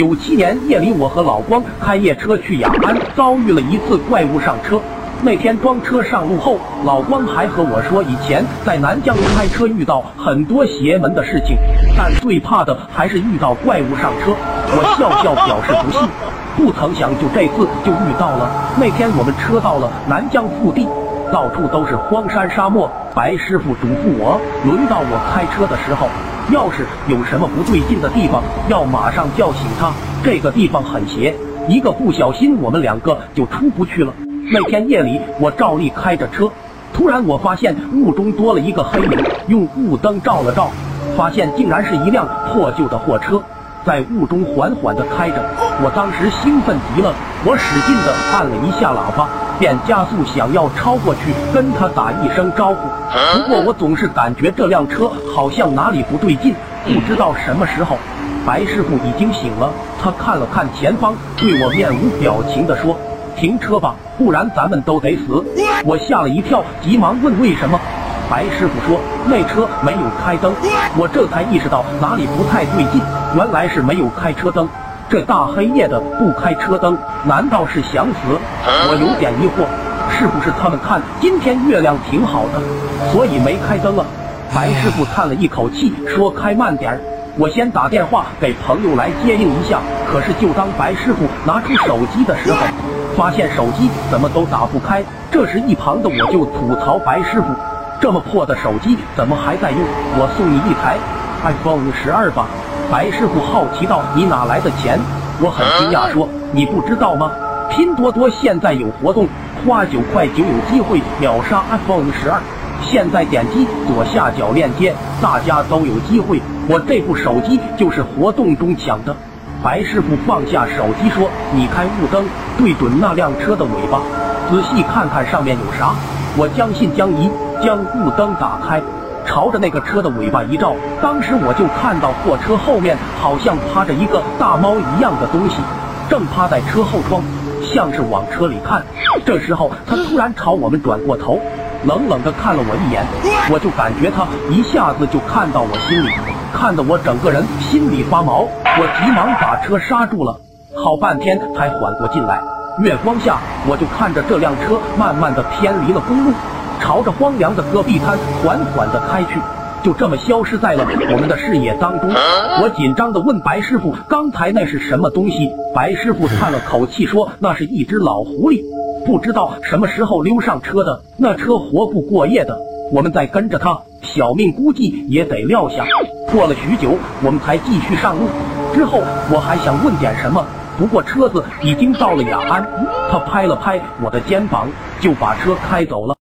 九七年夜里，我和老光开夜车去雅安，遭遇了一次怪物上车。那天装车上路后，老光还和我说，以前在南疆开车遇到很多邪门的事情，但最怕的还是遇到怪物上车。我笑笑表示不信，不曾想就这次就遇到了。那天我们车到了南疆腹地，到处都是荒山沙漠。白师傅嘱咐我，轮到我开车的时候。要是有什么不对劲的地方，要马上叫醒他。这个地方很邪，一个不小心，我们两个就出不去了。那天夜里，我照例开着车，突然我发现雾中多了一个黑影，用雾灯照了照，发现竟然是一辆破旧的货车，在雾中缓缓地开着。我当时兴奋极了，我使劲地按了一下喇叭。便加速想要超过去跟他打一声招呼，不过我总是感觉这辆车好像哪里不对劲。不知道什么时候，白师傅已经醒了，他看了看前方，对我面无表情地说：“停车吧，不然咱们都得死。”我吓了一跳，急忙问为什么。白师傅说：“那车没有开灯。”我这才意识到哪里不太对劲，原来是没有开车灯。这大黑夜的不开车灯，难道是想死？我有点疑惑，是不是他们看今天月亮挺好的，所以没开灯啊？白师傅叹了一口气，说：“开慢点儿，我先打电话给朋友来接应一下。”可是就当白师傅拿出手机的时候，发现手机怎么都打不开。这时一旁的我就吐槽白师傅：“这么破的手机怎么还在用？我送你一台 iPhone 十二吧。”白师傅好奇道：“你哪来的钱？”我很惊讶说：“你不知道吗？拼多多现在有活动，花九块九有机会秒杀 iPhone 十二。现在点击左下角链接，大家都有机会。我这部手机就是活动中抢的。”白师傅放下手机说：“你开雾灯，对准那辆车的尾巴，仔细看看上面有啥。”我将信将疑，将雾灯打开。朝着那个车的尾巴一照，当时我就看到货车后面好像趴着一个大猫一样的东西，正趴在车后窗，像是往车里看。这时候他突然朝我们转过头，冷冷地看了我一眼，我就感觉他一下子就看到我心里，看得我整个人心里发毛。我急忙把车刹住了，好半天才缓过劲来。月光下，我就看着这辆车慢慢的偏离了公路。朝着荒凉的戈壁滩缓缓地开去，就这么消失在了我们的视野当中。我紧张地问白师傅：“刚才那是什么东西？”白师傅叹了口气说：“那是一只老狐狸，不知道什么时候溜上车的。那车活不过夜的，我们再跟着他，小命估计也得撂下。”过了许久，我们才继续上路。之后我还想问点什么，不过车子已经到了雅安。他拍了拍我的肩膀，就把车开走了。